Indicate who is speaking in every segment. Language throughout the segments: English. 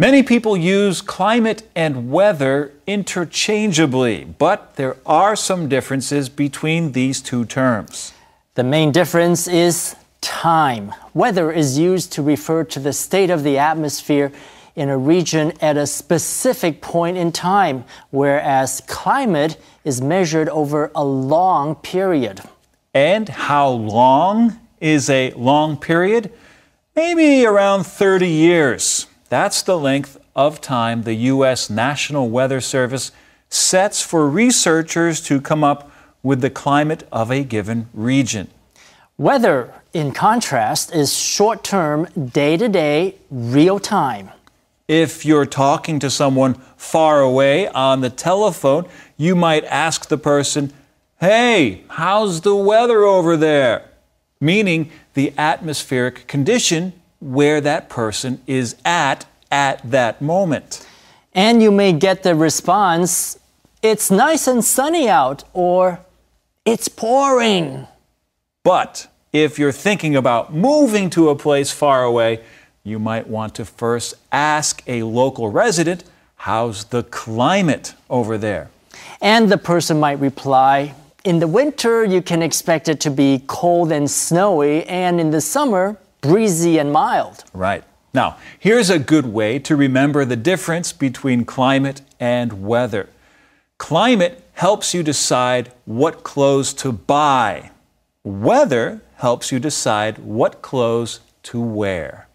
Speaker 1: Many people use climate and weather interchangeably, but there are some differences between these two terms.
Speaker 2: The main difference is time. Weather is used to refer to the state of the atmosphere in a region at a specific point in time, whereas climate is measured over a long period.
Speaker 1: And how long is a long period? Maybe around 30 years. That's the length of time the U.S. National Weather Service sets for researchers to come up with the climate of a given region.
Speaker 2: Weather, in contrast, is short term, day to day, real time.
Speaker 1: If you're talking to someone far away on the telephone, you might ask the person, Hey, how's the weather over there? Meaning the atmospheric condition where that person is at at that moment.
Speaker 2: And you may get the response, It's nice and sunny out, or It's pouring.
Speaker 1: But if you're thinking about moving to a place far away, you might want to first ask a local resident, How's the climate over there?
Speaker 2: And the person might reply, In the winter, you can expect it to be cold and snowy, and in the summer, breezy and mild.
Speaker 1: Right. Now, here's a good way to remember the difference between climate and weather. Climate helps you decide what clothes to buy. Weather helps you decide what clothes to wear.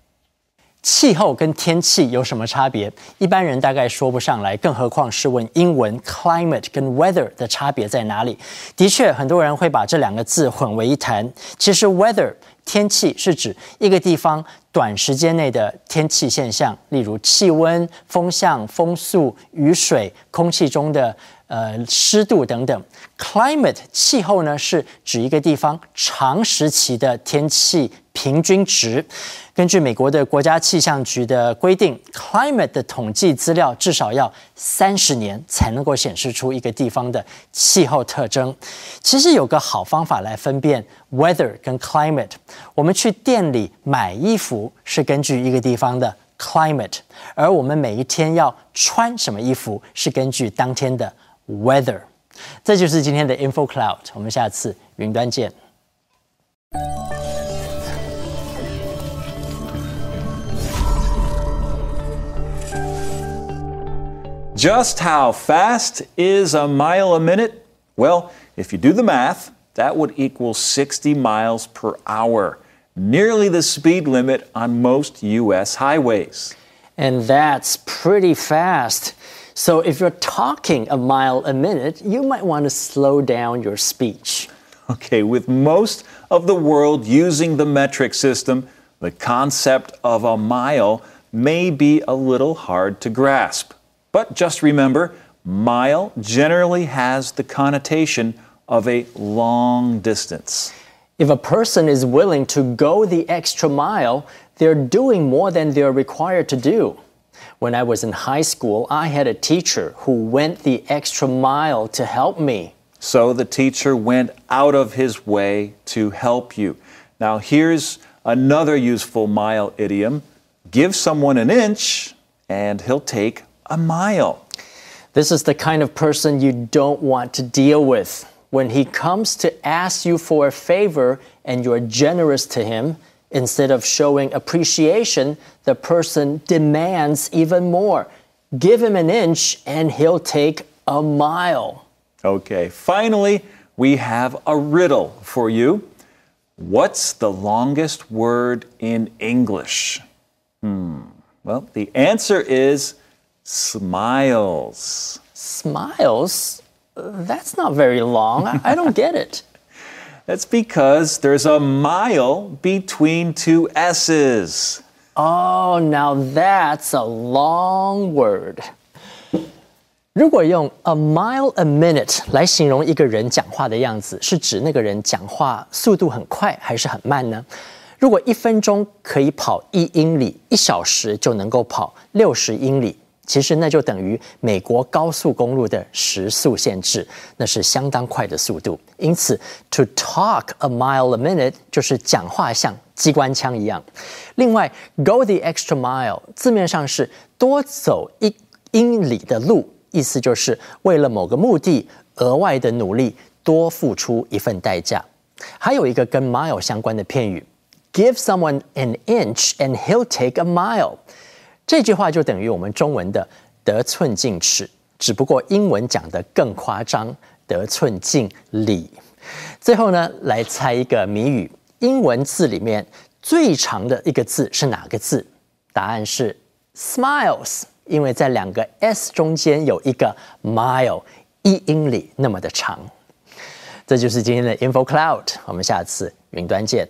Speaker 2: 气候跟天气有什么差别？一般人大概说不上来，更何况是问英文 climate 跟 weather 的差别在哪里？的确，很多人会把这两个字混为一谈。其实 weather 天气是指一个地方短时间内的天气现象，例如气温、风向、风速、雨水、空气中的呃湿度等等。climate 气候呢，是指一个地方长时期的天气平均值。根据美国的国家气象局的规定，climate 的统计资料至少要三十年才能够显示出一个地方的气候特征。其实有个好方法来分辨 weather 跟 climate。我们去店里买衣服是根据一个地方的 climate，而我们每一天要穿什么衣服是根据当天的 weather。这就是今天的 Info Cloud，我们下次云端见。
Speaker 1: Just how fast is a mile a minute? Well, if you do the math, that would equal 60 miles per hour, nearly the speed limit on most U.S. highways.
Speaker 2: And that's pretty fast. So if you're talking a mile a minute, you might want to slow down your speech.
Speaker 1: Okay, with most of the world using the metric system, the concept of a mile may be a little hard to grasp. But just remember, mile generally has the connotation of a long distance.
Speaker 2: If a person is willing to go the extra mile, they're doing more than they're required to do. When I was in high school, I had a teacher who went the extra mile to help me.
Speaker 1: So the teacher went out of his way to help you. Now, here's another useful mile idiom give someone an inch, and he'll take a mile.
Speaker 2: This is the kind of person you don't want to deal with. When he comes to ask you for a favor and you're generous to him, instead of showing appreciation, the person demands even more. Give him an inch and he'll take a mile.
Speaker 1: Okay, finally, we have a riddle for you. What's the longest word in English? Hmm. Well, the answer is Smiles.
Speaker 2: Smiles? That's not very long. I, I don't get it.
Speaker 1: That's because there's a mile between two S's.
Speaker 2: Oh, now that's a long word. 如果用 a mile a minute 来形容一个人讲话的样子，是指那个人讲话速度很快还是很慢呢？如果一分钟可以跑一英里，一小时就能够跑六十英里。 其实那就等于美国高速公路的时速限制，那是相当快的速度。因此，to talk a mile a minute 就是讲话像机关枪一样。另外，go the extra mile 字面上是多走一英里的路，意思就是为了某个目的额外的努力，多付出一份代价。还有一个跟 mile 相关的片语，give someone an inch and he'll take a mile。 这句话就等于我们中文的得寸进尺，只不过英文讲的更夸张，得寸进里。最后呢，来猜一个谜语：英文字里面最长的一个字是哪个字？答案是 smiles，因为在两个 s 中间有一个 mile，一英里那么的长。这就是今天的 Info Cloud，我们下次云端见。